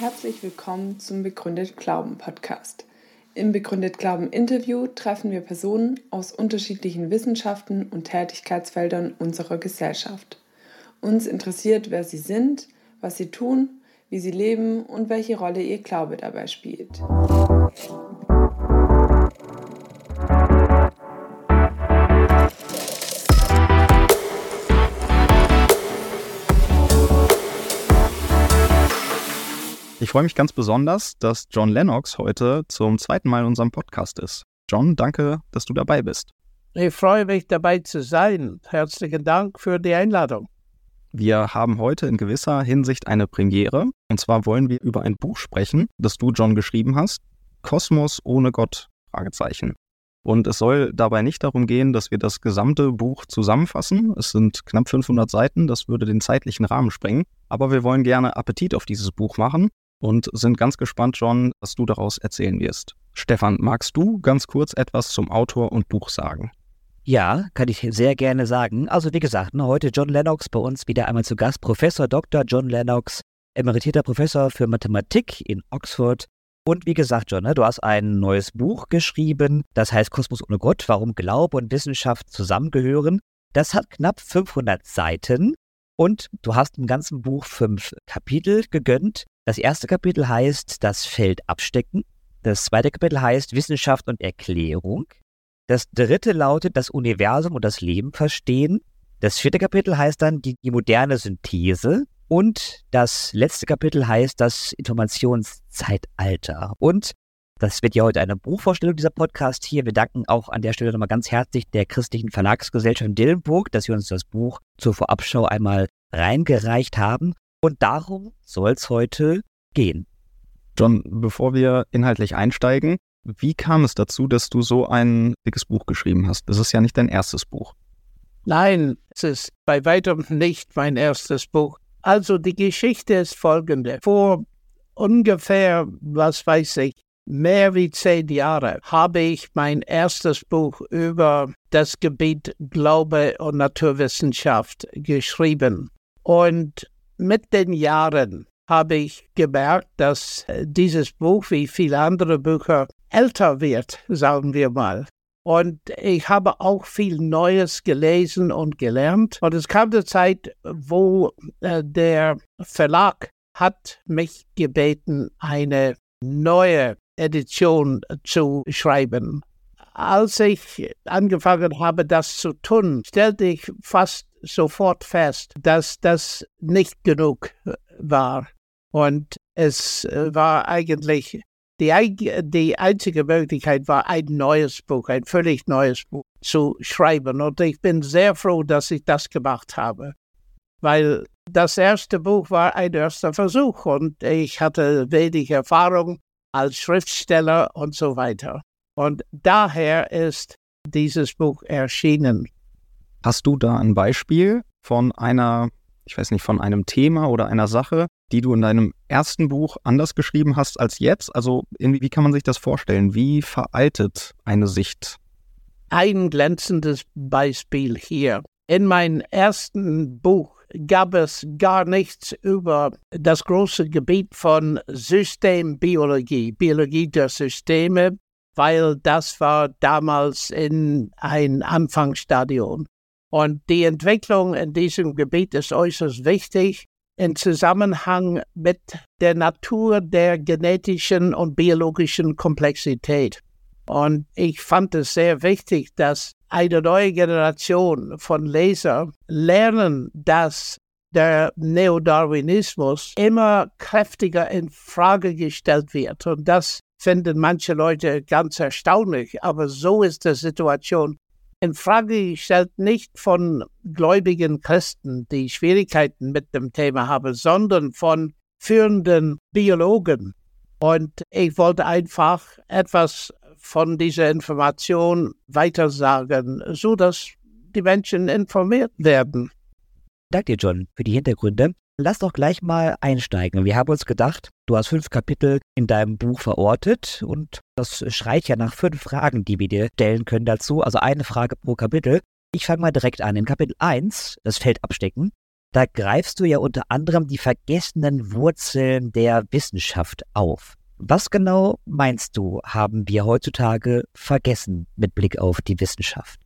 Herzlich willkommen zum Begründet Glauben Podcast. Im Begründet Glauben Interview treffen wir Personen aus unterschiedlichen Wissenschaften und Tätigkeitsfeldern unserer Gesellschaft. Uns interessiert, wer sie sind, was sie tun, wie sie leben und welche Rolle ihr Glaube dabei spielt. Ich freue mich ganz besonders, dass John Lennox heute zum zweiten Mal in unserem Podcast ist. John, danke, dass du dabei bist. Ich freue mich dabei zu sein. Herzlichen Dank für die Einladung. Wir haben heute in gewisser Hinsicht eine Premiere. Und zwar wollen wir über ein Buch sprechen, das du, John, geschrieben hast. Kosmos ohne Gott? Fragezeichen. Und es soll dabei nicht darum gehen, dass wir das gesamte Buch zusammenfassen. Es sind knapp 500 Seiten, das würde den zeitlichen Rahmen sprengen. Aber wir wollen gerne Appetit auf dieses Buch machen und sind ganz gespannt, John, was du daraus erzählen wirst. Stefan, magst du ganz kurz etwas zum Autor und Buch sagen? Ja, kann ich sehr gerne sagen. Also wie gesagt, ne, heute John Lennox bei uns wieder einmal zu Gast. Professor Dr. John Lennox, emeritierter Professor für Mathematik in Oxford. Und wie gesagt, John, ne, du hast ein neues Buch geschrieben, das heißt Kosmos ohne Gott, warum Glaube und Wissenschaft zusammengehören. Das hat knapp 500 Seiten und du hast im ganzen Buch fünf Kapitel gegönnt. Das erste Kapitel heißt das Feld abstecken. Das zweite Kapitel heißt Wissenschaft und Erklärung. Das dritte lautet das Universum und das Leben verstehen. Das vierte Kapitel heißt dann die, die moderne Synthese. Und das letzte Kapitel heißt das Informationszeitalter. Und das wird ja heute eine Buchvorstellung dieser Podcast hier. Wir danken auch an der Stelle nochmal ganz herzlich der Christlichen Verlagsgesellschaft in Dillenburg, dass sie uns das Buch zur Vorabschau einmal reingereicht haben. Und darum soll es heute gehen. John, bevor wir inhaltlich einsteigen, wie kam es dazu, dass du so ein dickes Buch geschrieben hast? Das ist ja nicht dein erstes Buch. Nein, es ist bei weitem nicht mein erstes Buch. Also die Geschichte ist folgende. Vor ungefähr, was weiß ich, mehr wie zehn Jahre habe ich mein erstes Buch über das Gebiet Glaube und Naturwissenschaft geschrieben. Und mit den Jahren habe ich gemerkt, dass dieses Buch wie viele andere Bücher älter wird, sagen wir mal. Und ich habe auch viel Neues gelesen und gelernt. Und es kam die Zeit, wo äh, der Verlag hat mich gebeten, eine neue Edition zu schreiben. Als ich angefangen habe, das zu tun, stellte ich fast sofort fest, dass das nicht genug war. Und es äh, war eigentlich die, die einzige Möglichkeit war, ein neues Buch, ein völlig neues Buch zu schreiben. Und ich bin sehr froh, dass ich das gemacht habe, weil das erste Buch war ein erster Versuch und ich hatte wenig Erfahrung als Schriftsteller und so weiter. Und daher ist dieses Buch erschienen. Hast du da ein Beispiel von einer, ich weiß nicht, von einem Thema oder einer Sache, die du in deinem ersten Buch anders geschrieben hast als jetzt? Also wie kann man sich das vorstellen? Wie veraltet eine Sicht? Ein glänzendes Beispiel hier. In meinem ersten Buch gab es gar nichts über das große Gebiet von Systembiologie, Biologie der Systeme, weil das war damals in ein Anfangsstadium. Und die Entwicklung in diesem Gebiet ist äußerst wichtig im Zusammenhang mit der Natur der genetischen und biologischen Komplexität. Und ich fand es sehr wichtig, dass eine neue Generation von Leser lernen, dass der Neodarwinismus immer kräftiger in Frage gestellt wird. Und das finden manche Leute ganz erstaunlich, aber so ist die Situation in Frage gestellt nicht von gläubigen Christen, die Schwierigkeiten mit dem Thema haben, sondern von führenden Biologen. Und ich wollte einfach etwas von dieser Information weitersagen, so dass die Menschen informiert werden. Danke dir, John, für die Hintergründe. Lass doch gleich mal einsteigen. Wir haben uns gedacht, du hast fünf Kapitel in deinem Buch verortet und das schreit ja nach fünf Fragen, die wir dir stellen können dazu. Also eine Frage pro Kapitel. Ich fange mal direkt an. In Kapitel 1, das Feld abstecken, da greifst du ja unter anderem die vergessenen Wurzeln der Wissenschaft auf. Was genau meinst du, haben wir heutzutage vergessen mit Blick auf die Wissenschaft?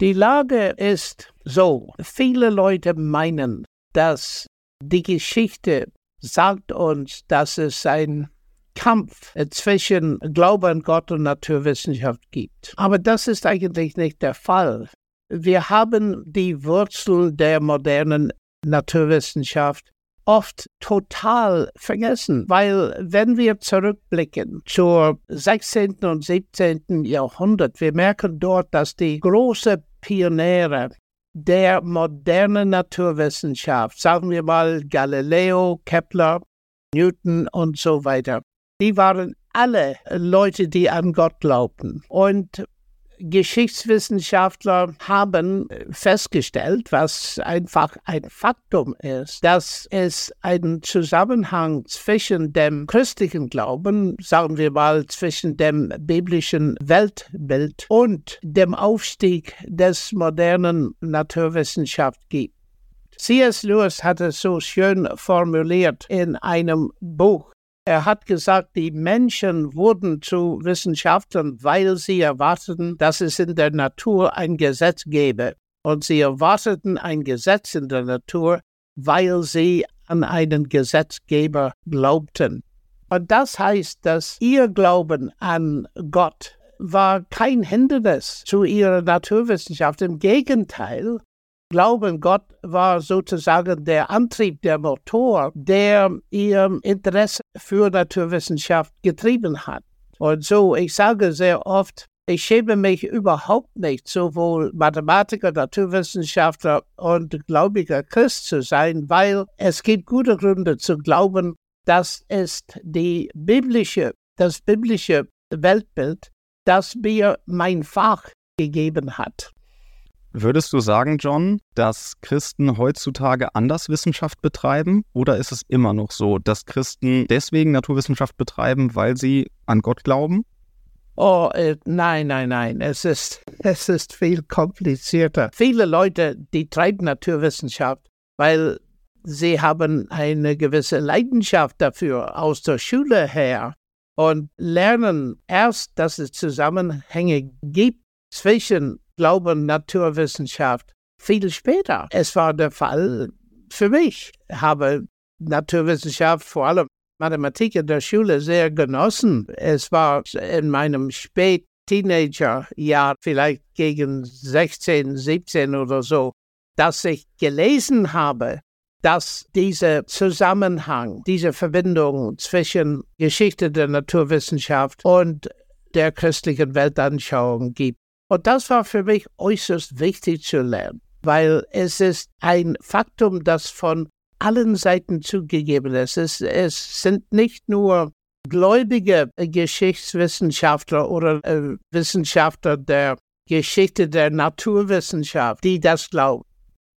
Die Lage ist so, viele Leute meinen, dass die Geschichte sagt uns, dass es ein Kampf zwischen Glaube an Gott und Naturwissenschaft gibt. Aber das ist eigentlich nicht der Fall. Wir haben die Wurzeln der modernen Naturwissenschaft oft total vergessen, weil wenn wir zurückblicken zur 16. und 17. Jahrhundert, wir merken dort, dass die großen Pioniere der modernen Naturwissenschaft, sagen wir mal Galileo, Kepler, Newton und so weiter, die waren alle Leute, die an Gott glaubten. Und Geschichtswissenschaftler haben festgestellt, was einfach ein Faktum ist, dass es einen Zusammenhang zwischen dem christlichen Glauben, sagen wir mal, zwischen dem biblischen Weltbild und dem Aufstieg des modernen Naturwissenschaft gibt. C.S. Lewis hat es so schön formuliert in einem Buch, er hat gesagt, die Menschen wurden zu Wissenschaftlern, weil sie erwarteten, dass es in der Natur ein Gesetz gäbe. Und sie erwarteten ein Gesetz in der Natur, weil sie an einen Gesetzgeber glaubten. Und das heißt, dass ihr Glauben an Gott war kein Hindernis zu ihrer Naturwissenschaft. Im Gegenteil, Glauben Gott war sozusagen der Antrieb, der Motor, der ihr Interesse für Naturwissenschaft getrieben hat. Und so, ich sage sehr oft, ich schäme mich überhaupt nicht, sowohl Mathematiker, Naturwissenschaftler und gläubiger Christ zu sein, weil es gibt gute Gründe zu glauben, das ist die biblische, das biblische Weltbild, das mir mein Fach gegeben hat. Würdest du sagen, John, dass Christen heutzutage anders Wissenschaft betreiben? Oder ist es immer noch so, dass Christen deswegen Naturwissenschaft betreiben, weil sie an Gott glauben? Oh, äh, nein, nein, nein. Es ist, es ist viel komplizierter. Viele Leute, die treiben Naturwissenschaft, weil sie haben eine gewisse Leidenschaft dafür aus der Schule her und lernen erst, dass es Zusammenhänge gibt zwischen Glauben, Naturwissenschaft viel später. Es war der Fall für mich. Ich habe Naturwissenschaft, vor allem Mathematik in der Schule sehr genossen. Es war in meinem spät Teenagerjahr, vielleicht gegen 16, 17 oder so, dass ich gelesen habe, dass dieser Zusammenhang, diese Verbindung zwischen Geschichte der Naturwissenschaft und der christlichen Weltanschauung gibt. Und das war für mich äußerst wichtig zu lernen, weil es ist ein Faktum, das von allen Seiten zugegeben ist. Es, es sind nicht nur gläubige Geschichtswissenschaftler oder äh, Wissenschaftler der Geschichte der Naturwissenschaft, die das glauben.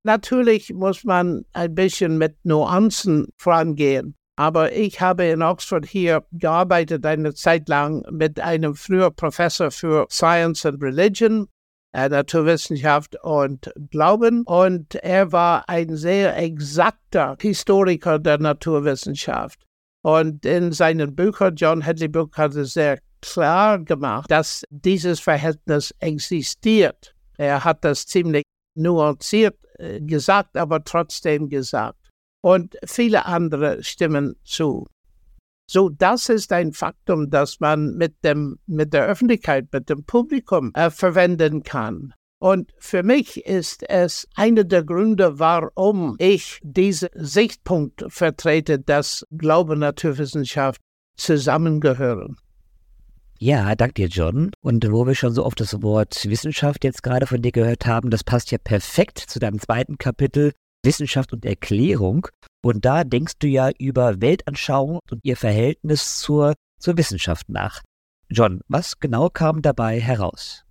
Natürlich muss man ein bisschen mit Nuancen vorangehen. Aber ich habe in Oxford hier gearbeitet eine Zeit lang mit einem früheren Professor für Science and Religion, äh, Naturwissenschaft und Glauben. Und er war ein sehr exakter Historiker der Naturwissenschaft. Und in seinen Büchern, John Hadley Book hat es sehr klar gemacht, dass dieses Verhältnis existiert. Er hat das ziemlich nuanciert äh, gesagt, aber trotzdem gesagt und viele andere stimmen zu. So, das ist ein Faktum, das man mit dem, mit der Öffentlichkeit, mit dem Publikum äh, verwenden kann. Und für mich ist es einer der Gründe, warum ich diesen Sichtpunkt vertrete, dass Glaube und Naturwissenschaft zusammengehören. Ja, danke dir, John. Und wo wir schon so oft das Wort Wissenschaft jetzt gerade von dir gehört haben, das passt ja perfekt zu deinem zweiten Kapitel Wissenschaft und Erklärung. Und da denkst du ja über Weltanschauung und ihr Verhältnis zur, zur Wissenschaft nach. John, was genau kam dabei heraus?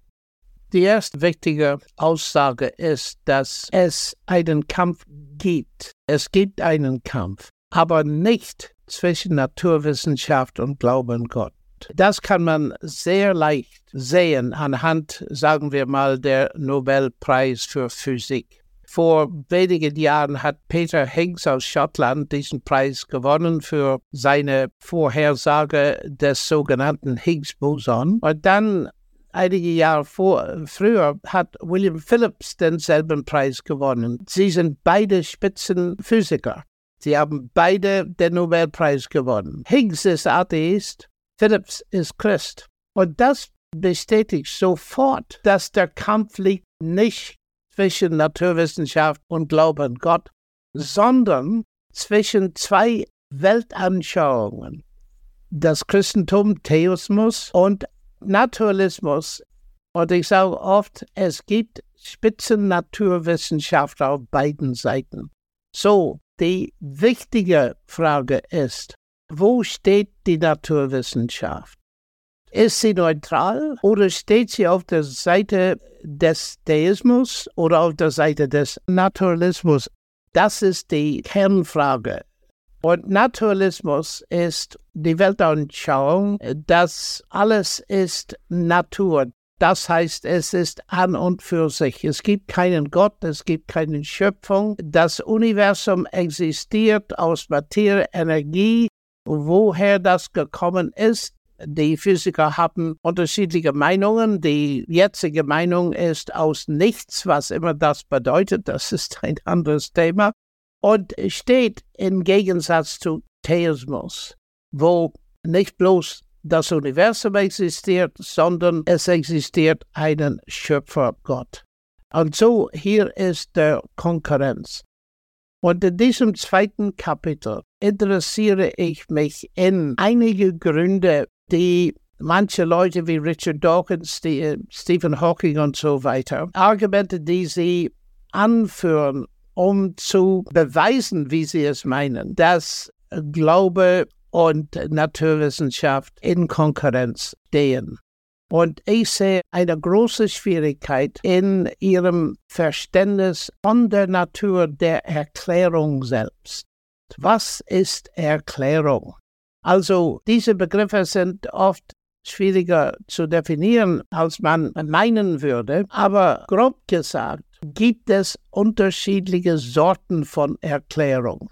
Die erste wichtige Aussage ist, dass es einen Kampf gibt. Es gibt einen Kampf, aber nicht zwischen Naturwissenschaft und Glauben Gott. Das kann man sehr leicht sehen anhand, sagen wir mal, der Nobelpreis für Physik. Vor wenigen Jahren hat Peter Higgs aus Schottland diesen Preis gewonnen für seine Vorhersage des sogenannten Higgs-Boson. Und dann einige Jahre vor, früher hat William Phillips denselben Preis gewonnen. Sie sind beide Spitzenphysiker. Sie haben beide den Nobelpreis gewonnen. Higgs ist Atheist, Phillips ist Christ. Und das bestätigt sofort, dass der Kampf liegt nicht zwischen Naturwissenschaft und Glaube an Gott, sondern zwischen zwei Weltanschauungen. Das Christentum, Theismus und Naturalismus. Und ich sage oft, es gibt Spitzennaturwissenschaftler auf beiden Seiten. So, die wichtige Frage ist, wo steht die Naturwissenschaft? Ist sie neutral oder steht sie auf der Seite des Deismus oder auf der Seite des Naturalismus? Das ist die Kernfrage. Und Naturalismus ist die Weltanschauung, dass alles ist Natur. Das heißt, es ist an und für sich. Es gibt keinen Gott, es gibt keine Schöpfung. Das Universum existiert aus Materie, Energie woher das gekommen ist. Die Physiker haben unterschiedliche Meinungen. Die jetzige Meinung ist aus nichts, was immer das bedeutet. Das ist ein anderes Thema. Und steht im Gegensatz zu Theismus, wo nicht bloß das Universum existiert, sondern es existiert einen Schöpfergott. Und so hier ist der Konkurrenz. Und in diesem zweiten Kapitel interessiere ich mich in einige Gründe, die manche Leute wie Richard Dawkins, die, äh, Stephen Hawking und so weiter, Argumente, die sie anführen, um zu beweisen, wie sie es meinen, dass Glaube und Naturwissenschaft in Konkurrenz stehen. Und ich sehe eine große Schwierigkeit in ihrem Verständnis von der Natur der Erklärung selbst. Was ist Erklärung? Also diese Begriffe sind oft schwieriger zu definieren, als man meinen würde, aber grob gesagt gibt es unterschiedliche Sorten von Erklärung.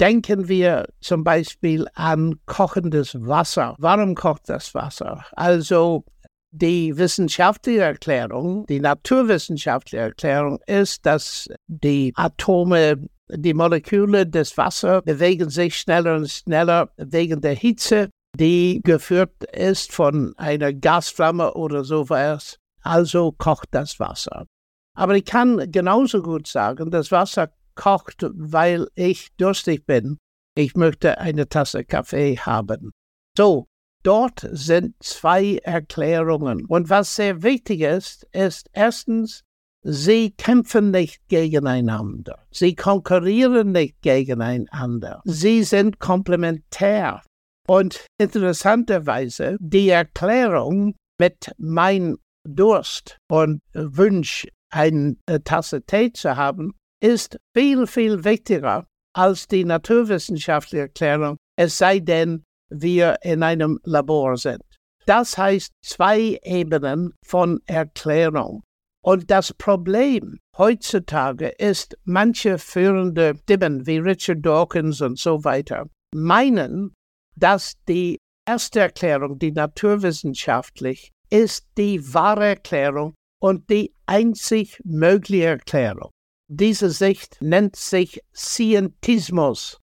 Denken wir zum Beispiel an kochendes Wasser. Warum kocht das Wasser? Also die wissenschaftliche Erklärung, die naturwissenschaftliche Erklärung ist, dass die Atome, die Moleküle des Wassers bewegen sich schneller und schneller wegen der Hitze, die geführt ist von einer Gasflamme oder sowas. Also kocht das Wasser. Aber ich kann genauso gut sagen, das Wasser kocht, weil ich durstig bin. Ich möchte eine Tasse Kaffee haben. So, Dort sind zwei Erklärungen. Und was sehr wichtig ist, ist erstens, sie kämpfen nicht gegeneinander. Sie konkurrieren nicht gegeneinander. Sie sind komplementär. Und interessanterweise, die Erklärung mit mein Durst und Wunsch, eine Tasse Tee zu haben, ist viel, viel wichtiger als die naturwissenschaftliche Erklärung, es sei denn, wir in einem Labor sind. Das heißt zwei Ebenen von Erklärung. Und das Problem heutzutage ist, manche führende Stimmen wie Richard Dawkins und so weiter meinen, dass die erste Erklärung, die naturwissenschaftlich, ist die wahre Erklärung und die einzig mögliche Erklärung. Diese Sicht nennt sich Scientismus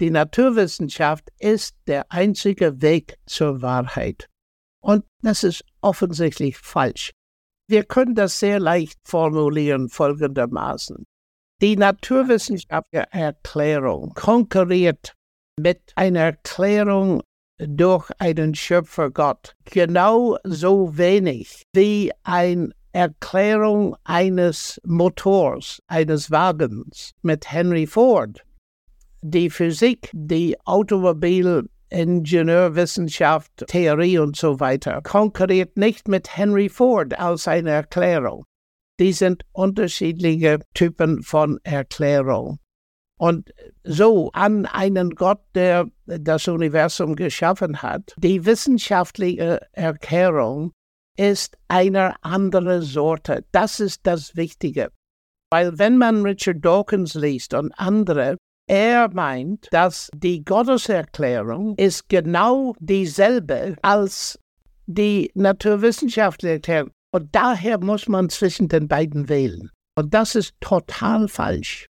die Naturwissenschaft ist der einzige Weg zur Wahrheit. Und das ist offensichtlich falsch. Wir können das sehr leicht formulieren folgendermaßen. Die naturwissenschaftliche Erklärung konkurriert mit einer Erklärung durch einen Schöpfergott genauso wenig wie eine Erklärung eines Motors, eines Wagens mit Henry Ford die Physik, die Automobil Ingenieurwissenschaft, Theorie und so weiter, konkurriert nicht mit Henry Ford als eine Erklärung. Die sind unterschiedliche Typen von Erklärung. Und so an einen Gott, der das Universum geschaffen hat, die wissenschaftliche Erklärung ist eine andere Sorte. Das ist das Wichtige. Weil wenn man Richard Dawkins liest und andere, er meint, dass die Gotteserklärung ist genau dieselbe als die naturwissenschaftliche Erklärung. Und daher muss man zwischen den beiden wählen. Und das ist total falsch.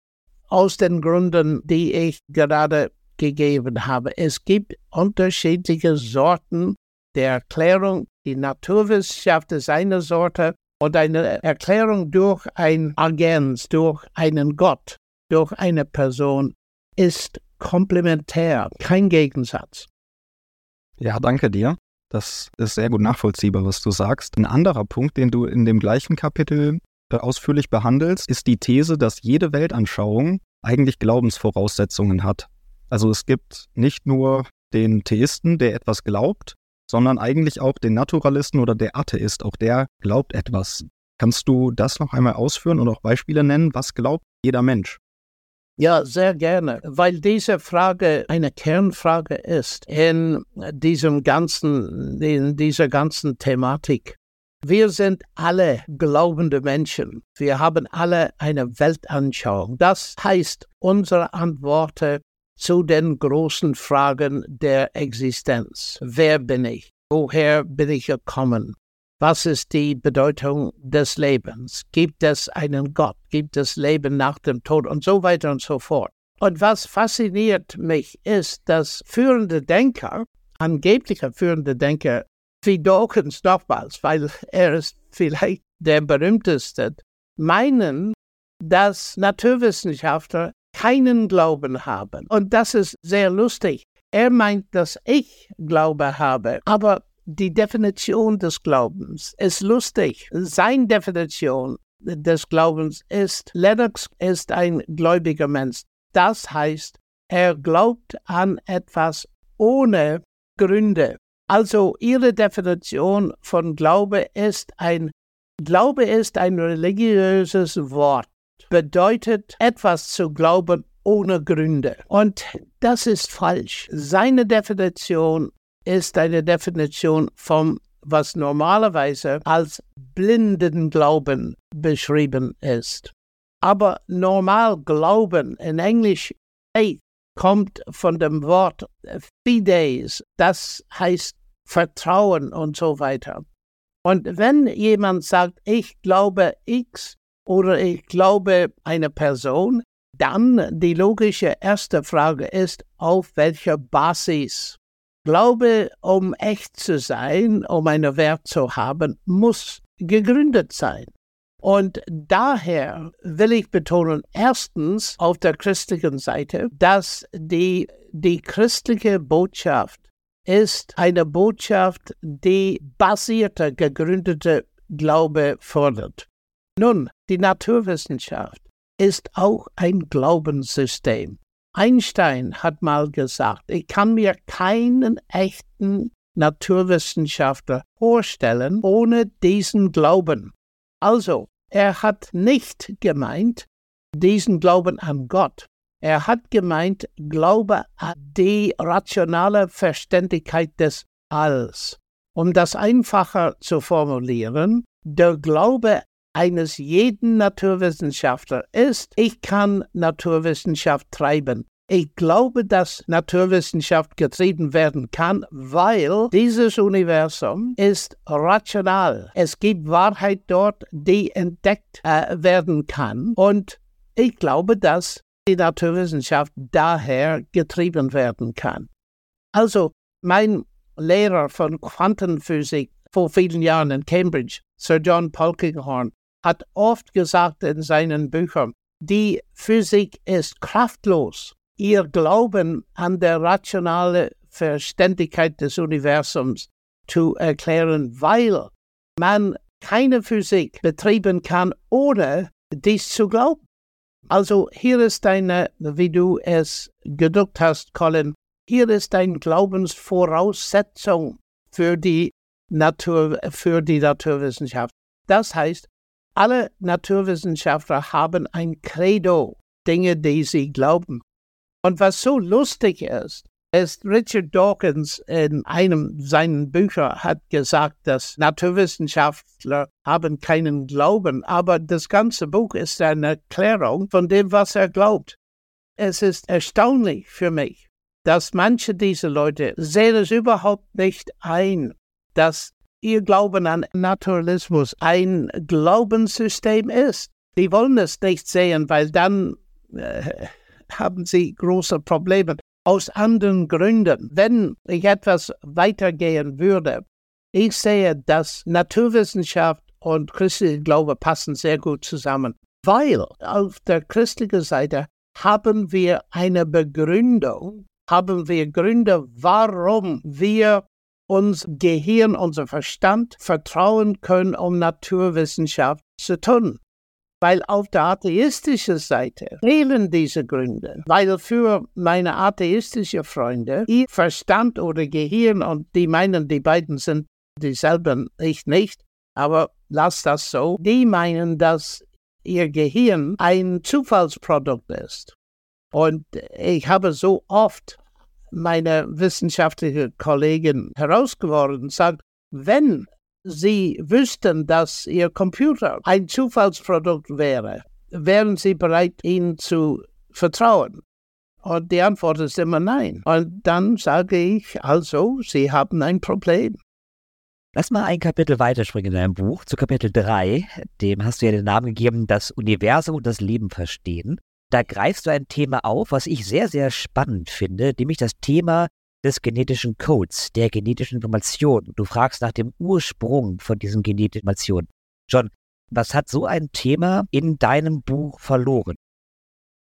Aus den Gründen, die ich gerade gegeben habe. Es gibt unterschiedliche Sorten der Erklärung. Die Naturwissenschaft ist eine Sorte und eine Erklärung durch ein Agens, durch einen Gott, durch eine Person ist komplementär, kein Gegensatz. Ja, danke dir. Das ist sehr gut nachvollziehbar, was du sagst. Ein anderer Punkt, den du in dem gleichen Kapitel äh, ausführlich behandelst, ist die These, dass jede Weltanschauung eigentlich Glaubensvoraussetzungen hat. Also es gibt nicht nur den Theisten, der etwas glaubt, sondern eigentlich auch den Naturalisten oder der Atheist, auch der glaubt etwas. Kannst du das noch einmal ausführen und auch Beispiele nennen? Was glaubt jeder Mensch? Ja, sehr gerne, weil diese Frage eine Kernfrage ist in diesem ganzen, in dieser ganzen Thematik. Wir sind alle glaubende Menschen. Wir haben alle eine Weltanschauung. Das heißt, unsere Antworten zu den großen Fragen der Existenz. Wer bin ich? Woher bin ich gekommen? Was ist die Bedeutung des Lebens? Gibt es einen Gott? Gibt es Leben nach dem Tod? Und so weiter und so fort. Und was fasziniert mich ist, dass führende Denker, angebliche führende Denker, wie Dawkins nochmals, weil er ist vielleicht der berühmteste, meinen, dass Naturwissenschaftler keinen Glauben haben. Und das ist sehr lustig. Er meint, dass ich Glaube habe, aber die Definition des Glaubens ist lustig. Seine Definition des Glaubens ist, Lennox ist ein gläubiger Mensch. Das heißt, er glaubt an etwas ohne Gründe. Also ihre Definition von Glaube ist ein Glaube ist ein religiöses Wort, bedeutet etwas zu glauben ohne Gründe. Und das ist falsch. Seine Definition ist eine Definition vom, was normalerweise als blinden Glauben beschrieben ist. Aber normal Glauben in Englisch faith kommt von dem Wort fides, das heißt Vertrauen und so weiter. Und wenn jemand sagt, ich glaube X oder ich glaube eine Person, dann die logische erste Frage ist, auf welcher Basis Glaube, um echt zu sein, um einen Wert zu haben, muss gegründet sein. Und daher will ich betonen, erstens auf der christlichen Seite, dass die, die christliche Botschaft ist eine Botschaft, die basierte, gegründete Glaube fordert. Nun, die Naturwissenschaft ist auch ein Glaubenssystem. Einstein hat mal gesagt, ich kann mir keinen echten Naturwissenschaftler vorstellen ohne diesen Glauben. Also, er hat nicht gemeint, diesen Glauben an Gott. Er hat gemeint, Glaube an die rationale Verständigkeit des Alls. Um das einfacher zu formulieren, der Glaube eines jeden Naturwissenschaftler ist, ich kann Naturwissenschaft treiben. Ich glaube, dass Naturwissenschaft getrieben werden kann, weil dieses Universum ist rational. Es gibt Wahrheit dort, die entdeckt äh, werden kann. Und ich glaube, dass die Naturwissenschaft daher getrieben werden kann. Also, mein Lehrer von Quantenphysik vor vielen Jahren in Cambridge, Sir John Polkinghorne, hat oft gesagt in seinen Büchern, die Physik ist kraftlos. Ihr Glauben an der rationale Verständigkeit des Universums zu erklären, weil man keine Physik betrieben kann, ohne dies zu glauben. Also hier ist eine, wie du es gedruckt hast, Colin, hier ist eine Glaubensvoraussetzung für die Natur, für die Naturwissenschaft. Das heißt, alle Naturwissenschaftler haben ein Credo, Dinge, die sie glauben. Und was so lustig ist, ist, Richard Dawkins in einem seiner Bücher hat gesagt, dass Naturwissenschaftler haben keinen Glauben, aber das ganze Buch ist eine Erklärung von dem, was er glaubt. Es ist erstaunlich für mich, dass manche dieser Leute sehen es überhaupt nicht ein, dass ihr Glauben an Naturalismus ein Glaubenssystem ist. Die wollen es nicht sehen, weil dann äh, haben sie große Probleme. Aus anderen Gründen. Wenn ich etwas weitergehen würde, ich sehe, dass Naturwissenschaft und christlicher Glaube passen sehr gut zusammen, weil auf der christlichen Seite haben wir eine Begründung, haben wir Gründe, warum wir uns Gehirn, unser Verstand vertrauen können, um Naturwissenschaft zu tun. Weil auf der atheistischen Seite fehlen diese Gründe. Weil für meine atheistischen Freunde ihr Verstand oder Gehirn, und die meinen, die beiden sind dieselben, ich nicht, aber lass das so, die meinen, dass ihr Gehirn ein Zufallsprodukt ist. Und ich habe so oft meine wissenschaftliche Kollegen herausgeworden sagt, wenn Sie wüssten, dass Ihr Computer ein Zufallsprodukt wäre, wären Sie bereit, ihn zu vertrauen? Und die Antwort ist immer nein. Und dann sage ich, also, Sie haben ein Problem. Lass mal ein Kapitel weiterspringen in deinem Buch, zu Kapitel 3. Dem hast du ja den Namen gegeben, das Universum und das Leben verstehen. Da greifst du ein Thema auf, was ich sehr, sehr spannend finde, nämlich das Thema des genetischen Codes, der genetischen Information. Du fragst nach dem Ursprung von diesen genetischen Informationen. John, was hat so ein Thema in deinem Buch verloren?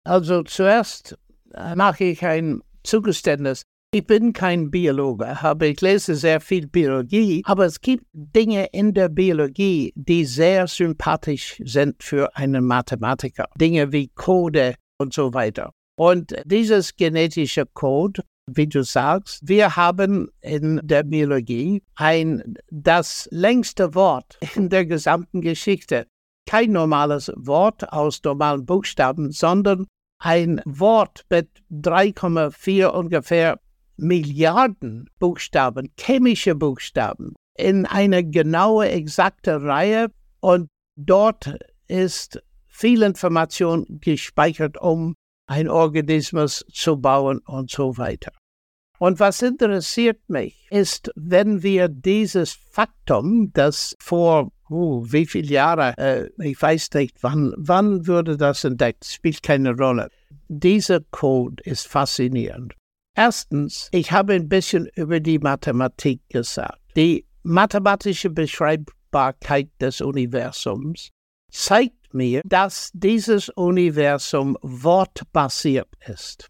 Also zuerst äh, mache ich ein Zugeständnis. Ich bin kein Biologe, aber ich lese sehr viel Biologie. Aber es gibt Dinge in der Biologie, die sehr sympathisch sind für einen Mathematiker. Dinge wie Code und so weiter. Und dieses genetische Code, wie du sagst, wir haben in der Biologie ein das längste Wort in der gesamten Geschichte. Kein normales Wort aus normalen Buchstaben, sondern ein Wort mit 3,4 ungefähr Milliarden Buchstaben, chemische Buchstaben, in eine genaue, exakte Reihe und dort ist viel Information gespeichert, um ein Organismus zu bauen und so weiter. Und was interessiert mich, ist, wenn wir dieses Faktum, das vor uh, wie viele Jahre, äh, ich weiß nicht, wann, wann würde das entdeckt, spielt keine Rolle. Dieser Code ist faszinierend. Erstens, ich habe ein bisschen über die Mathematik gesagt. Die mathematische Beschreibbarkeit des Universums zeigt mir, dass dieses Universum wortbasiert ist.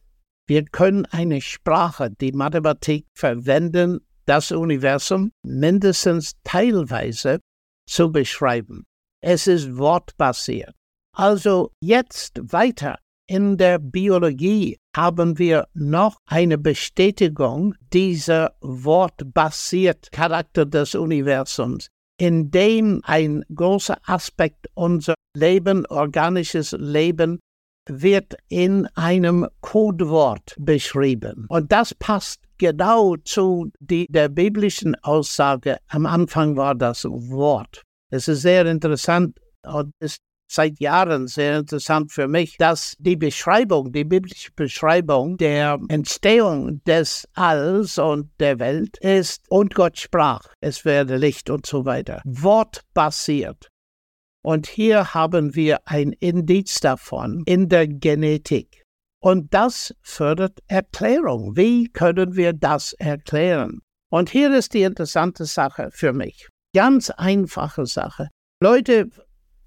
Wir können eine Sprache, die Mathematik verwenden, das Universum mindestens teilweise zu beschreiben. Es ist wortbasiert. Also jetzt weiter in der Biologie haben wir noch eine Bestätigung dieser wortbasiert Charakter des Universums, in dem ein großer Aspekt unser Leben, organisches Leben, wird in einem Codewort beschrieben. Und das passt genau zu die, der biblischen Aussage. Am Anfang war das Wort. Es ist sehr interessant und ist seit Jahren sehr interessant für mich, dass die Beschreibung, die biblische Beschreibung der Entstehung des Alls und der Welt ist, und Gott sprach, es werde Licht und so weiter. Wortbasiert. Und hier haben wir ein Indiz davon in der Genetik. Und das fördert Erklärung. Wie können wir das erklären? Und hier ist die interessante Sache für mich. Ganz einfache Sache. Leute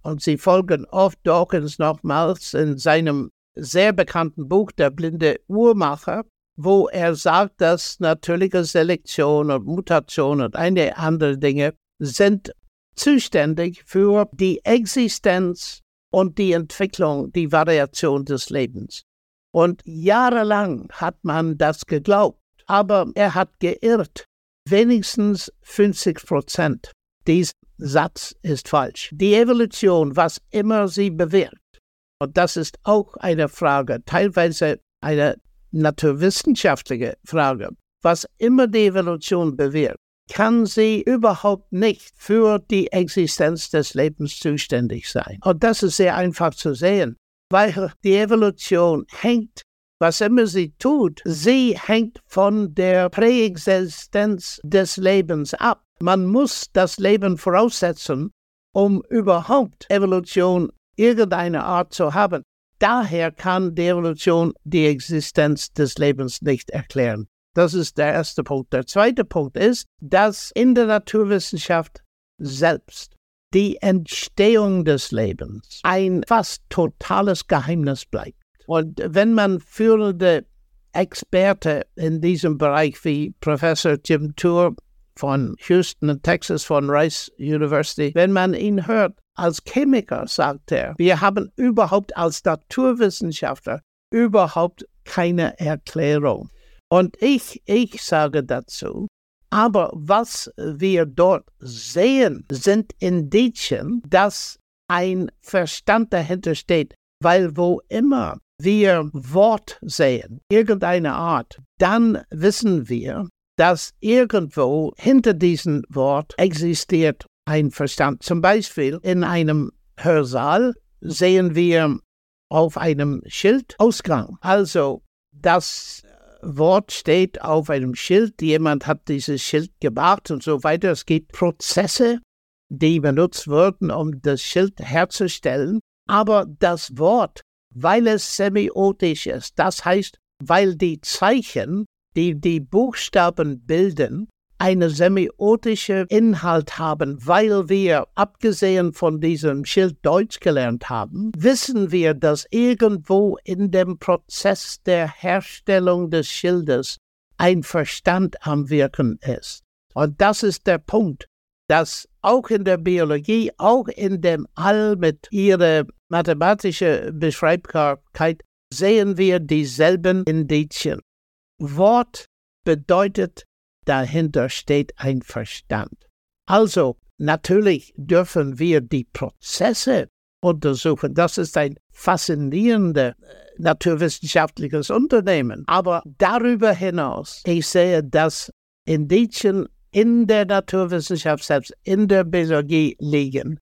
und sie folgen oft Dawkins nochmals in seinem sehr bekannten Buch Der blinde Uhrmacher, wo er sagt, dass natürliche Selektion und Mutation und einige andere Dinge sind zuständig für die Existenz und die Entwicklung, die Variation des Lebens. Und jahrelang hat man das geglaubt. aber er hat geirrt. Wenigstens 50 Prozent. Dieser Satz ist falsch. Die Evolution, was immer sie bewirkt, und das ist auch eine Frage, teilweise eine naturwissenschaftliche Frage, was immer die Evolution bewirkt, kann sie überhaupt nicht für die Existenz des Lebens zuständig sein. Und das ist sehr einfach zu sehen, weil die Evolution hängt, was immer sie tut, sie hängt von der Präexistenz des Lebens ab. Man muss das Leben voraussetzen, um überhaupt Evolution irgendeine Art zu haben. Daher kann die Evolution die Existenz des Lebens nicht erklären. Das ist der erste Punkt. Der zweite Punkt ist, dass in der Naturwissenschaft selbst die Entstehung des Lebens ein fast totales Geheimnis bleibt. Und wenn man führende Experte in diesem Bereich wie Professor Jim Tour von Houston, Texas, von Rice University, wenn man ihn hört, als Chemiker sagt er, wir haben überhaupt als Naturwissenschaftler überhaupt keine Erklärung. Und ich, ich sage dazu, aber was wir dort sehen, sind Indizien, dass ein Verstand dahinter steht, weil wo immer wir Wort sehen, irgendeine Art, dann wissen wir, dass irgendwo hinter diesem Wort existiert ein Verstand. Zum Beispiel in einem Hörsaal sehen wir auf einem Schild Ausgang. Also das Wort steht auf einem Schild, jemand hat dieses Schild gemacht und so weiter. Es gibt Prozesse, die benutzt wurden, um das Schild herzustellen. Aber das Wort, weil es semiotisch ist, das heißt, weil die Zeichen, die die Buchstaben bilden, eine semiotische Inhalt haben, weil wir, abgesehen von diesem Schild Deutsch gelernt haben, wissen wir, dass irgendwo in dem Prozess der Herstellung des Schildes ein Verstand am Wirken ist. Und das ist der Punkt, dass auch in der Biologie, auch in dem All mit ihrer mathematischen Beschreibbarkeit sehen wir dieselben Indizien. Wort bedeutet dahinter steht ein Verstand. Also, natürlich dürfen wir die Prozesse untersuchen. Das ist ein faszinierendes äh, naturwissenschaftliches Unternehmen. Aber darüber hinaus, ich sehe, dass Indizien in der Naturwissenschaft selbst, in der Biologie liegen,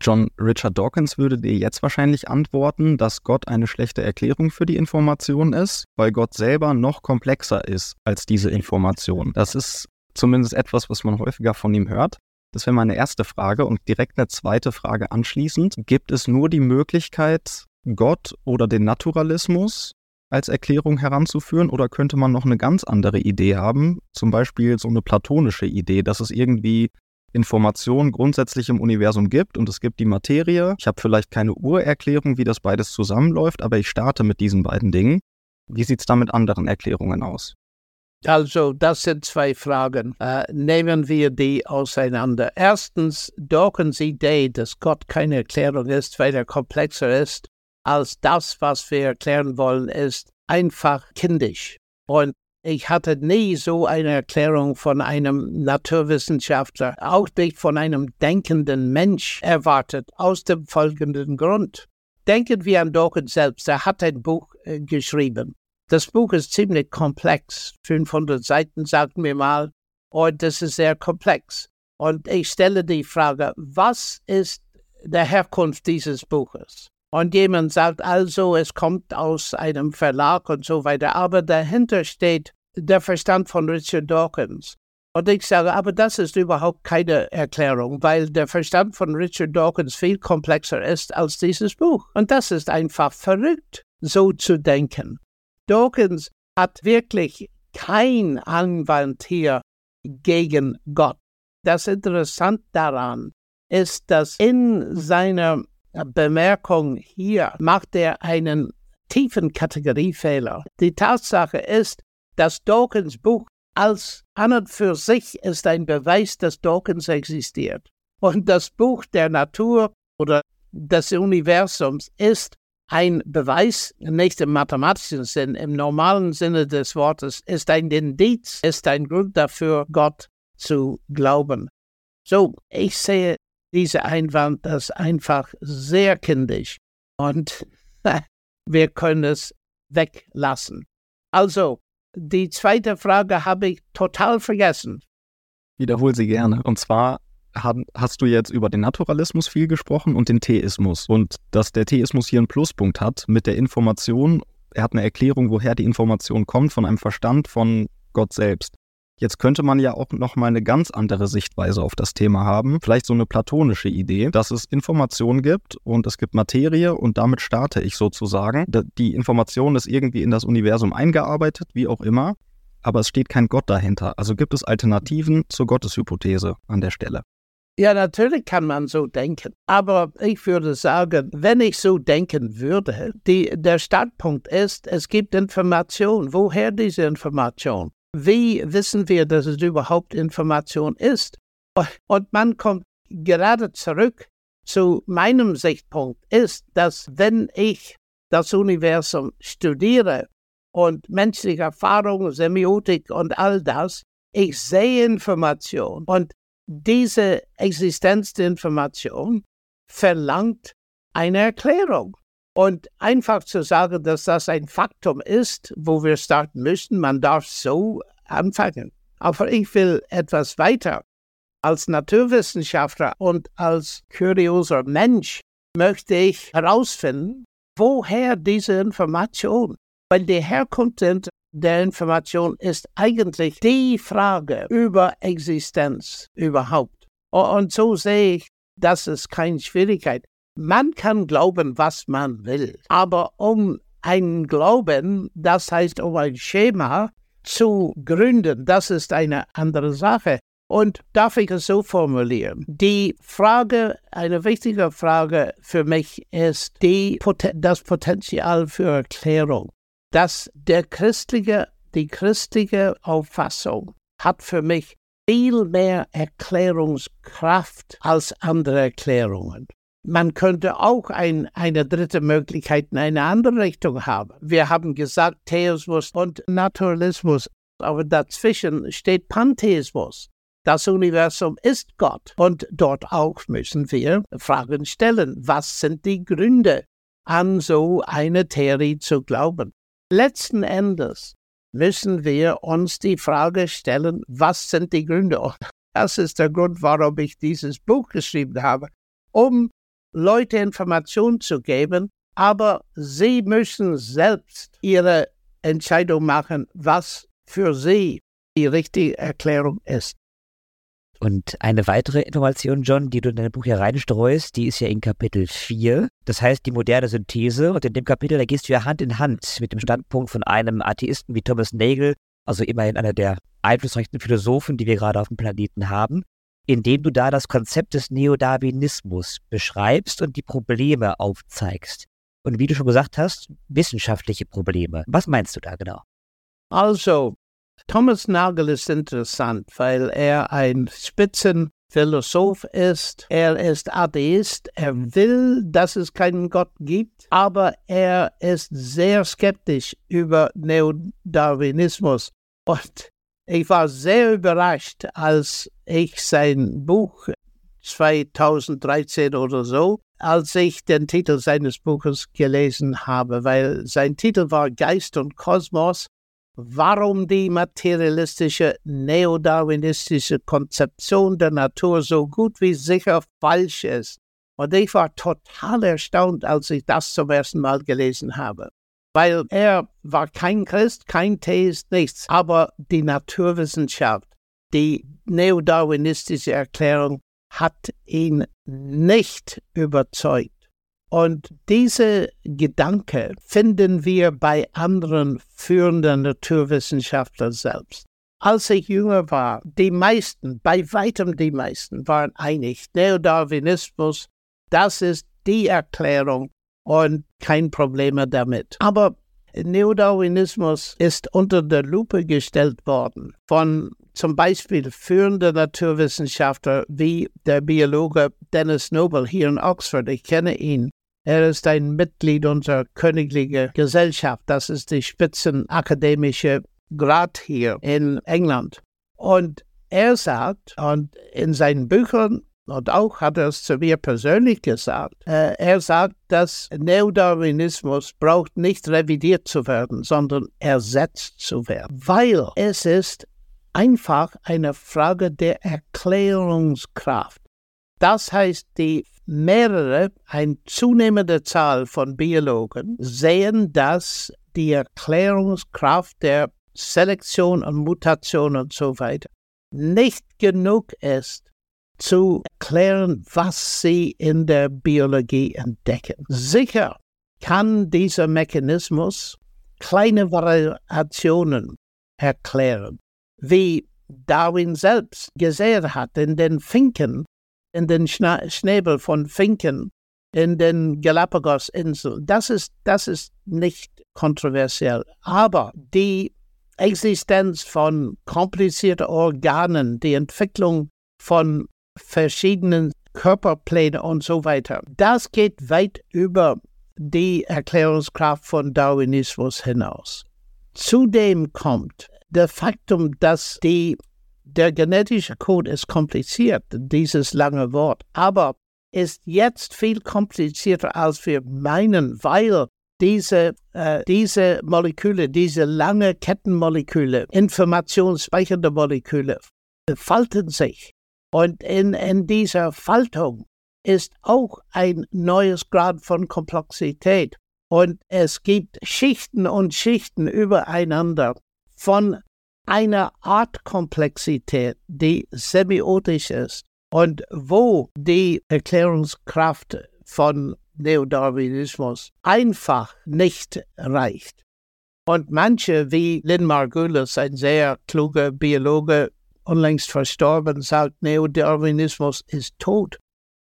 John Richard Dawkins würde dir jetzt wahrscheinlich antworten, dass Gott eine schlechte Erklärung für die Information ist, weil Gott selber noch komplexer ist als diese Information. Das ist zumindest etwas, was man häufiger von ihm hört. Das wäre meine erste Frage und direkt eine zweite Frage anschließend. Gibt es nur die Möglichkeit, Gott oder den Naturalismus als Erklärung heranzuführen oder könnte man noch eine ganz andere Idee haben, zum Beispiel so eine platonische Idee, dass es irgendwie Informationen grundsätzlich im Universum gibt und es gibt die Materie. Ich habe vielleicht keine Urerklärung, wie das beides zusammenläuft, aber ich starte mit diesen beiden Dingen. Wie sieht es da mit anderen Erklärungen aus? Also, das sind zwei Fragen. Äh, nehmen wir die auseinander. Erstens, Dawkins Idee, dass Gott keine Erklärung ist, weil er komplexer ist als das, was wir erklären wollen, ist einfach kindisch. Und ich hatte nie so eine Erklärung von einem Naturwissenschaftler, auch nicht von einem denkenden Mensch erwartet, aus dem folgenden Grund. Denken wir an Dawkins selbst. Er hat ein Buch äh, geschrieben. Das Buch ist ziemlich komplex. 500 Seiten, sagen wir mal. Und das ist sehr komplex. Und ich stelle die Frage, was ist der Herkunft dieses Buches? Und jemand sagt also, es kommt aus einem Verlag und so weiter, aber dahinter steht der Verstand von Richard Dawkins. Und ich sage, aber das ist überhaupt keine Erklärung, weil der Verstand von Richard Dawkins viel komplexer ist als dieses Buch. Und das ist einfach verrückt, so zu denken. Dawkins hat wirklich kein Anwand hier gegen Gott. Das Interessante daran ist, dass in seiner Bemerkung hier macht er einen tiefen Kategoriefehler. Die Tatsache ist, dass Dawkins Buch als an und für sich ist ein Beweis, dass Dawkins existiert. Und das Buch der Natur oder des Universums ist ein Beweis, nicht im mathematischen Sinn, im normalen Sinne des Wortes, ist ein Indiz, ist ein Grund dafür, Gott zu glauben. So, ich sehe diese Einwand als einfach sehr kindisch und wir können es weglassen. Also, die zweite Frage habe ich total vergessen. Wiederhol sie gerne. Und zwar hast du jetzt über den Naturalismus viel gesprochen und den Theismus. Und dass der Theismus hier einen Pluspunkt hat mit der Information, er hat eine Erklärung, woher die Information kommt, von einem Verstand von Gott selbst. Jetzt könnte man ja auch noch mal eine ganz andere Sichtweise auf das Thema haben, vielleicht so eine platonische Idee, dass es Informationen gibt und es gibt Materie und damit starte ich sozusagen. Die Information ist irgendwie in das Universum eingearbeitet, wie auch immer, aber es steht kein Gott dahinter. Also gibt es Alternativen zur Gotteshypothese an der Stelle. Ja, natürlich kann man so denken. Aber ich würde sagen, wenn ich so denken würde, die, der Startpunkt ist, es gibt Information. Woher diese Information? Wie wissen wir, dass es überhaupt Information ist? Und man kommt gerade zurück zu meinem Sichtpunkt, ist, dass wenn ich das Universum studiere und menschliche Erfahrung, Semiotik und all das, ich sehe Information und diese Existenz der Information verlangt eine Erklärung. Und einfach zu sagen, dass das ein Faktum ist, wo wir starten müssen, man darf so anfangen. Aber ich will etwas weiter. Als Naturwissenschaftler und als kurioser Mensch möchte ich herausfinden, woher diese Information, weil die Herkunft der Information ist eigentlich die Frage über Existenz überhaupt. Und so sehe ich, das ist keine Schwierigkeit. Man kann glauben, was man will, aber um einen Glauben, das heißt um ein Schema zu gründen, das ist eine andere Sache. Und darf ich es so formulieren? Die Frage, eine wichtige Frage für mich ist die, das Potenzial für Erklärung dass der christliche, die christliche Auffassung hat für mich viel mehr Erklärungskraft als andere Erklärungen. Man könnte auch ein, eine dritte Möglichkeit in eine andere Richtung haben. Wir haben gesagt Theismus und Naturalismus, aber dazwischen steht Pantheismus. Das Universum ist Gott und dort auch müssen wir Fragen stellen. Was sind die Gründe, an so eine Theorie zu glauben? Letzten Endes müssen wir uns die Frage stellen, was sind die Gründe? Das ist der Grund, warum ich dieses Buch geschrieben habe, um Leute Informationen zu geben, aber sie müssen selbst ihre Entscheidung machen, was für sie die richtige Erklärung ist. Und eine weitere Information, John, die du in dein Buch hier reinstreust, die ist ja in Kapitel 4. Das heißt die moderne Synthese. Und in dem Kapitel, da gehst du ja Hand in Hand mit dem Standpunkt von einem Atheisten wie Thomas Nagel, also immerhin einer der einflussreichsten Philosophen, die wir gerade auf dem Planeten haben, indem du da das Konzept des Neodarwinismus beschreibst und die Probleme aufzeigst. Und wie du schon gesagt hast, wissenschaftliche Probleme. Was meinst du da genau? Also, Thomas Nagel ist interessant, weil er ein Spitzenphilosoph ist. Er ist Atheist. Er will, dass es keinen Gott gibt, aber er ist sehr skeptisch über Neodarwinismus. Und ich war sehr überrascht, als ich sein Buch 2013 oder so, als ich den Titel seines Buches gelesen habe, weil sein Titel war Geist und Kosmos warum die materialistische neodarwinistische Konzeption der Natur so gut wie sicher falsch ist. Und ich war total erstaunt, als ich das zum ersten Mal gelesen habe. Weil er war kein Christ, kein Theist, nichts. Aber die Naturwissenschaft, die neodarwinistische Erklärung hat ihn nicht überzeugt. Und diese Gedanke finden wir bei anderen führenden Naturwissenschaftlern selbst. Als ich jünger war, die meisten, bei weitem die meisten, waren einig, Neodarwinismus, das ist die Erklärung und kein Problem damit. Aber Neodarwinismus ist unter der Lupe gestellt worden von zum Beispiel führenden Naturwissenschaftler wie der Biologe Dennis Noble hier in Oxford. Ich kenne ihn Er ist ein Mitglied unserer königlichen Gesellschaft. Das ist die spitzenakademische Grad hier in England. Und er sagt, und in seinen Büchern und auch hat er es zu mir persönlich gesagt, äh, er sagt, dass Neodarwinismus braucht nicht revidiert zu werden, sondern ersetzt zu werden, weil es ist einfach eine Frage der Erklärungskraft. Das heißt, die mehrere, eine zunehmende Zahl von Biologen sehen, dass die Erklärungskraft der Selektion und Mutation und so weiter nicht genug ist, zu erklären, was sie in der Biologie entdecken. Sicher kann dieser Mechanismus kleine Variationen erklären, wie Darwin selbst gesehen hat in den Finken, in den Schna Schnäbel von Finken in den Galapagos-Inseln. Das ist, das ist nicht kontroversiell. Aber die Existenz von komplizierten Organen, die Entwicklung von verschiedenen Körperplänen und so weiter, das geht weit über die Erklärungskraft von Darwinismus hinaus. Zudem kommt der Faktum, dass die, der genetische Code ist kompliziert, dieses lange Wort, aber ist jetzt viel komplizierter, als wir meinen, weil diese, äh, diese Moleküle, diese lange Kettenmoleküle, informationsspeichernde Moleküle, falten sich. Und in, in dieser Faltung ist auch ein neues Grad von Komplexität. Und es gibt Schichten und Schichten übereinander von einer Art Komplexität, die semiotisch ist und wo die Erklärungskraft von Neodarwinismus einfach nicht reicht. Und manche, wie Lynn Margulis, ein sehr kluger Biologe, unlängst verstorben, sagt, Neodarwinismus ist tot.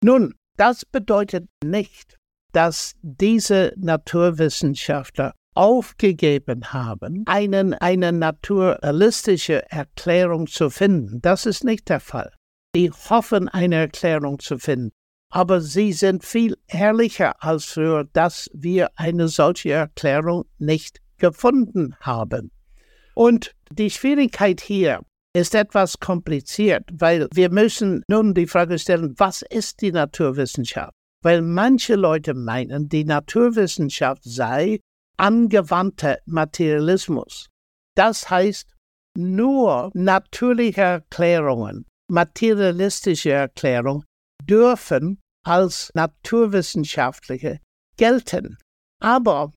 Nun, das bedeutet nicht, dass diese Naturwissenschaftler aufgegeben haben, einen, eine naturalistische Erklärung zu finden. Das ist nicht der Fall. Die hoffen, eine Erklärung zu finden aber sie sind viel ehrlicher als früher, dass wir eine solche Erklärung nicht gefunden haben. Und die Schwierigkeit hier ist etwas kompliziert, weil wir müssen nun die Frage stellen, was ist die Naturwissenschaft? Weil manche Leute meinen, die Naturwissenschaft sei angewandter Materialismus. Das heißt, nur natürliche Erklärungen, materialistische Erklärungen dürfen als naturwissenschaftliche gelten. Aber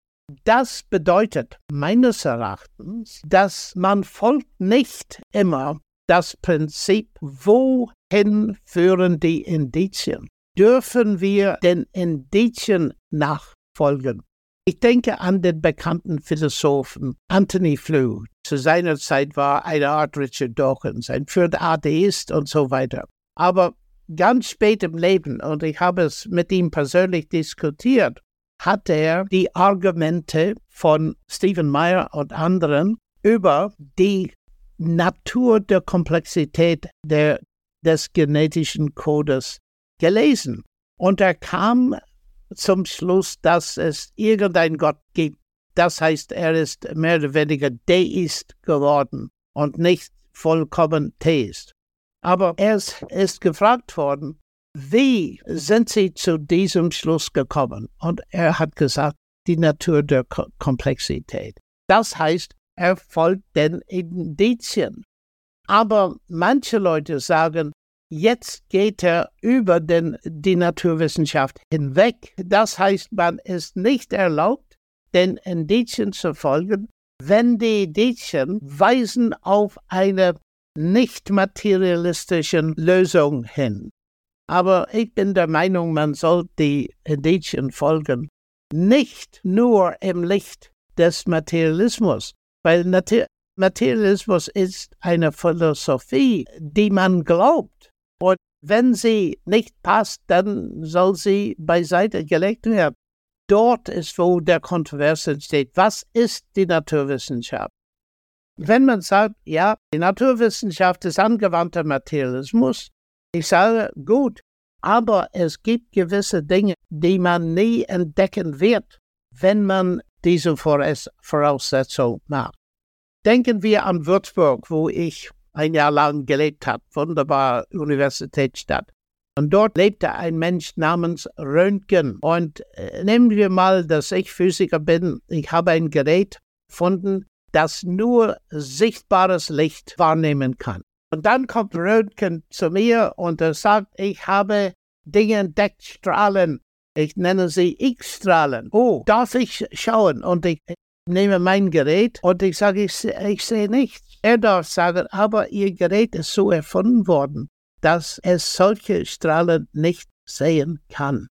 das bedeutet meines Erachtens, dass man folgt nicht immer das Prinzip, wohin führen die Indizien? Dürfen wir den Indizien nachfolgen? Ich denke an den bekannten Philosophen Anthony Flew. Zu seiner Zeit war eine Art Richard Dawkins, ein führender Atheist und so weiter. Aber ganz spät im Leben, und ich habe es mit ihm persönlich diskutiert, hat er die Argumente von Stephen Meyer und anderen über die Natur der Komplexität der, des genetischen Codes gelesen. Und er kam zum Schluss, dass es irgendein Gott gibt. Das heißt, er ist mehr oder weniger Deist geworden und nicht vollkommen Theist. Aber er ist gefragt worden, wie sind Sie zu diesem Schluss gekommen? Und er hat gesagt, die Natur der Komplexität. Das heißt, er folgt den Indizien. Aber manche Leute sagen, jetzt geht er über den, die Naturwissenschaft hinweg. Das heißt, man ist nicht erlaubt, den Indizien zu folgen, wenn die Indizien weisen auf eine nicht materialistischen Lösung hin. Aber ich bin der Meinung, man soll die Indizien folgen, nicht nur im Licht des Materialismus, weil Materialismus ist eine Philosophie, die man glaubt. Und wenn sie nicht passt, dann soll sie beiseite gelegt werden. Dort ist, wo der Kontrovers entsteht. Was ist die Naturwissenschaft? Wenn man sagt, ja, die Naturwissenschaft ist angewandter Materialismus, ich sage, gut, Aber es gibt gewisse Dinge, die man nie entdecken wird, wenn man diese Voraussetzung macht. Denken wir an Würzburg, wo ich ein Jahr lang gelebt habe, wunderbare Universitätsstadt. Und dort lebte ein Mensch namens Röntgen. Und äh, nehmen wir mal, dass ich Physiker bin. Ich habe ein Gerät gefunden, das nur sichtbares Licht wahrnehmen kann. Und dann kommt Röntgen zu mir und er sagt, ich habe Dinge entdeckt, Strahlen. Ich nenne sie X-Strahlen. Oh, darf ich schauen? Und ich nehme mein Gerät und ich sage, ich, ich sehe nichts. Er darf sagen, aber Ihr Gerät ist so erfunden worden, dass es solche Strahlen nicht sehen kann.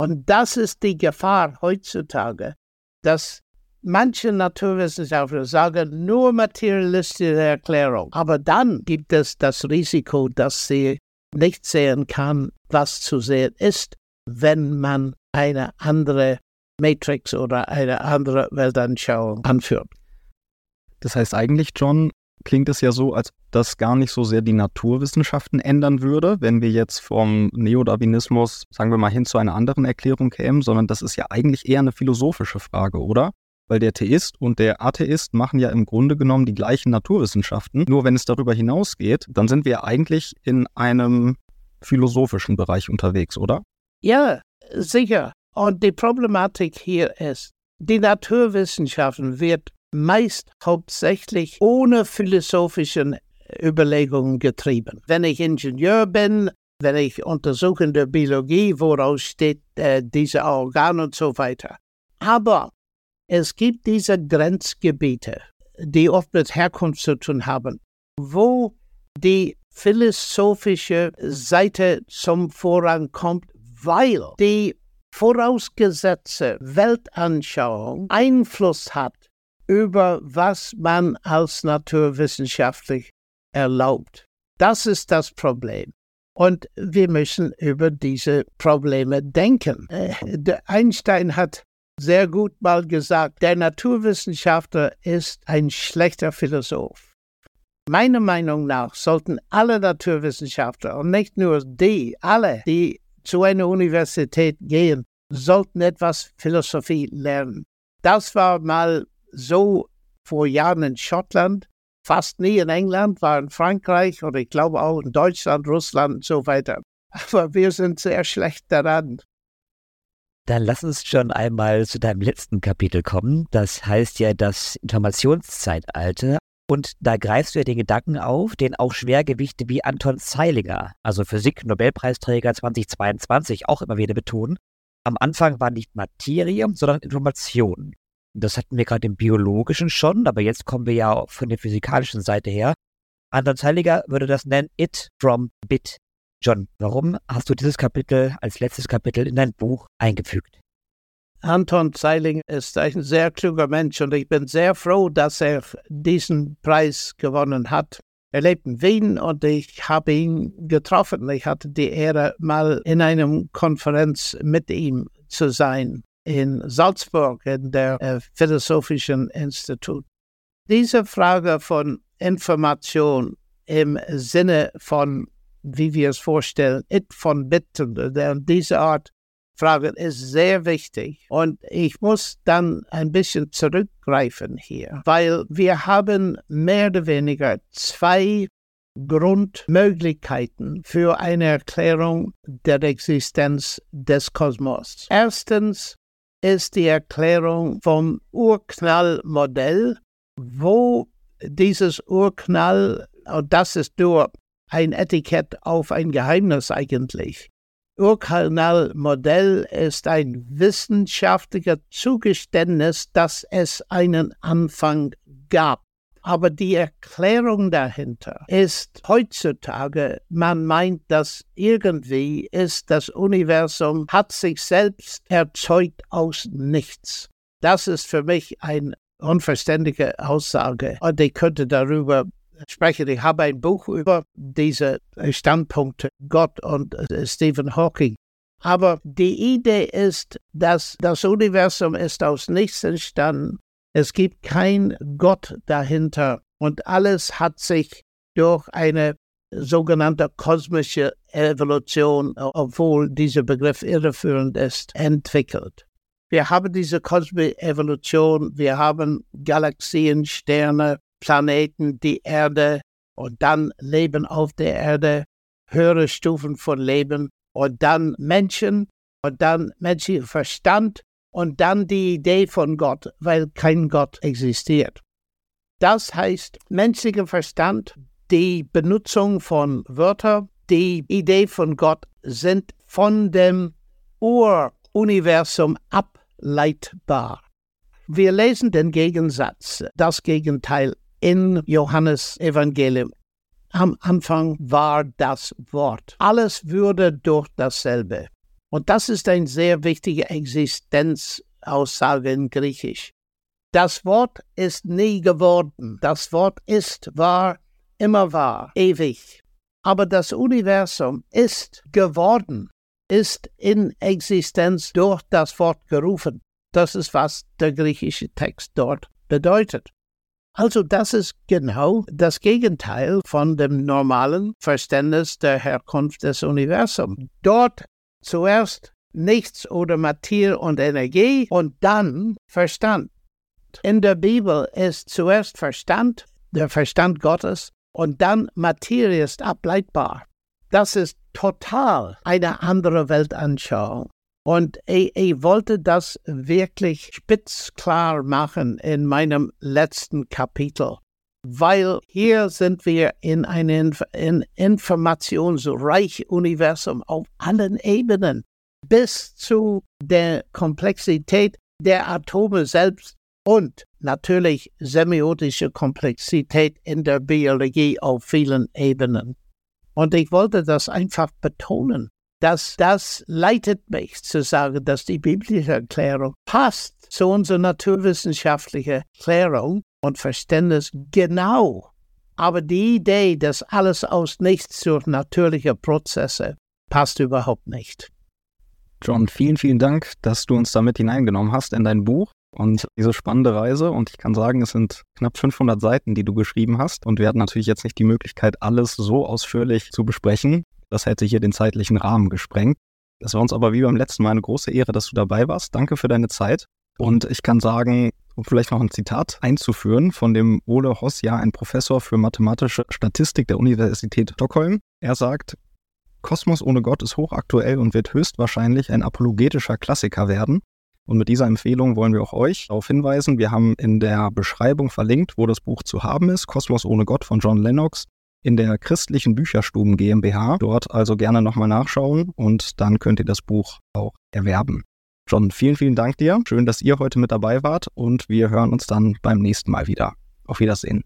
Und das ist die Gefahr heutzutage, dass manche Naturwissenschaftler sagen, nur materialistische Erklärung. Aber dann gibt es das Risiko, dass sie nicht sehen kann, was zu sehen ist, wenn man eine andere Matrix oder eine andere Weltanschauung anführt. Das heißt eigentlich, John, klingt es ja so, als ob das gar nicht so sehr die Naturwissenschaften ändern würde, wenn wir jetzt vom Neodarwinismus, sagen wir mal, hin zu einer anderen Erklärung kämen, sondern das ist ja eigentlich eher eine philosophische Frage, oder? Weil der Theist und der Atheist machen ja im Grunde genommen die gleichen Naturwissenschaften. Nur wenn es darüber hinausgeht, dann sind wir eigentlich in einem philosophischen Bereich unterwegs, oder? Ja, sicher. Und die Problematik hier ist, die Naturwissenschaften wird meist hauptsächlich ohne philosophischen Überlegungen getrieben. Wenn ich Ingenieur bin, wenn ich untersuchende Biologie, woraus steht äh, diese Organe und so weiter. Aber es gibt diese Grenzgebiete, die oft mit Herkunft zu tun haben, wo die philosophische Seite zum Vorrang kommt, weil die vorausgesetzte Weltanschauung Einfluss hat über was man als naturwissenschaftlich erlaubt. Das ist das Problem. Und wir müssen über diese Probleme denken. Äh, Einstein hat sehr gut mal gesagt, der Naturwissenschaftler ist ein schlechter Philosoph. Meiner Meinung nach sollten alle Naturwissenschaftler und nicht nur die, alle, die zu einer Universität gehen, sollten etwas Philosophie lernen. Das war mal so vor Jahren in Schottland, fast nie in England, war in Frankreich oder ich glaube auch in Deutschland, Russland und so weiter. Aber wir sind sehr schlecht daran. Dann lass uns schon einmal zu deinem letzten Kapitel kommen. Das heißt ja das Informationszeitalter. Und da greifst du ja den Gedanken auf, den auch Schwergewichte wie Anton Zeilinger, also Physik-Nobelpreisträger 2022, auch immer wieder betonen. Am Anfang war nicht Materie, sondern Information. Das hatten wir gerade im biologischen schon, aber jetzt kommen wir ja von der physikalischen Seite her. Anton Zeiliger würde das nennen It from Bit. John, warum hast du dieses Kapitel als letztes Kapitel in dein Buch eingefügt? Anton Zeiling ist ein sehr kluger Mensch und ich bin sehr froh, dass er diesen Preis gewonnen hat. Er lebt in Wien und ich habe ihn getroffen. Ich hatte die Ehre, mal in einer Konferenz mit ihm zu sein in Salzburg, in der äh, Philosophischen Institut. Diese Frage von Information im Sinne von, wie wir es vorstellen, it von Bitten, diese Art Frage ist sehr wichtig. Und ich muss dann ein bisschen zurückgreifen hier, weil wir haben mehr oder weniger zwei Grundmöglichkeiten für eine Erklärung der Existenz des Kosmos. Erstens ist die Erklärung vom Urknallmodell, wo dieses Urknall, und das ist nur ein Etikett auf ein Geheimnis eigentlich. Urknallmodell ist ein wissenschaftlicher Zugeständnis, dass es einen Anfang gab. Aber die Erklärung dahinter ist heutzutage, man meint, dass irgendwie ist das Universum hat sich selbst erzeugt aus nichts. Das ist für mich eine unverständliche Aussage und ich könnte darüber sprechen. Ich habe ein Buch über diese Standpunkte Gott und äh, Stephen Hawking. Aber die Idee ist, dass das Universum ist aus nichts entstanden es gibt kein Gott dahinter und alles hat sich durch eine sogenannte kosmische Evolution, obwohl dieser Begriff irreführend ist, entwickelt. Wir haben diese kosmische Evolution, wir haben Galaxien, Sterne, Planeten, die Erde und dann Leben auf der Erde, höhere Stufen von Leben und dann Menschen und dann menschlicher Verstand und dann die Idee von Gott, weil kein Gott existiert. Das heißt, menschlicher Verstand, die Benutzung von Wörtern, die Idee von Gott sind von dem Uruniversum ableitbar. Wir lesen den Gegensatz, das Gegenteil in Johannes Evangelium. Am Anfang war das Wort. Alles würde durch dasselbe. Und das ist eine sehr wichtige Existenzaussage in Griechisch. Das Wort ist nie geworden. Das Wort ist, war, immer war, ewig. Aber das Universum ist geworden, ist in Existenz durch das Wort gerufen. Das ist, was der griechische Text dort bedeutet. Also das ist genau das Gegenteil von dem normalen Verständnis der Herkunft des Universums. Dort zuerst nichts oder Materie und Energie und dann Verstand. In der Bibel ist zuerst Verstand, der Verstand Gottes, und dann Materie ist ableitbar. Das ist total eine andere Weltanschauung. Und ich, ich, wollte das wirklich spitz klar machen in meinem letzten Kapitel, weil hier sind wir in einem in informationsreichen Universum auf allen Ebenen, bis zu der Komplexität der Atome selbst und natürlich semiotische Komplexität in der Biologie auf vielen Ebenen. Und ich wollte das einfach betonen, dass das leitet mich zu sagen, dass die biblische Erklärung passt zu unserer naturwissenschaftlichen Erklärung und Verständnis genau. Aber die Idee, dass alles aus nichts durch natürliche Prozesse passt überhaupt nicht. John, vielen, vielen Dank, dass du uns damit hineingenommen hast in dein Buch und diese spannende Reise. Und ich kann sagen, es sind knapp 500 Seiten, die du geschrieben hast. Und wir hatten natürlich jetzt nicht die Möglichkeit, alles so ausführlich zu besprechen. Das hätte hier den zeitlichen Rahmen gesprengt. Das war uns aber wie beim letzten Mal eine große Ehre, dass du dabei warst. Danke für deine Zeit. Und ich kann sagen, um vielleicht noch ein Zitat einzuführen von dem Ole Hosja, ein Professor für mathematische Statistik der Universität Stockholm. Er sagt, Kosmos ohne Gott ist hochaktuell und wird höchstwahrscheinlich ein apologetischer Klassiker werden. Und mit dieser Empfehlung wollen wir auch euch darauf hinweisen. Wir haben in der Beschreibung verlinkt, wo das Buch zu haben ist. Kosmos ohne Gott von John Lennox in der christlichen Bücherstuben GmbH. Dort also gerne nochmal nachschauen und dann könnt ihr das Buch auch erwerben. John, vielen, vielen Dank dir. Schön, dass ihr heute mit dabei wart und wir hören uns dann beim nächsten Mal wieder. Auf Wiedersehen.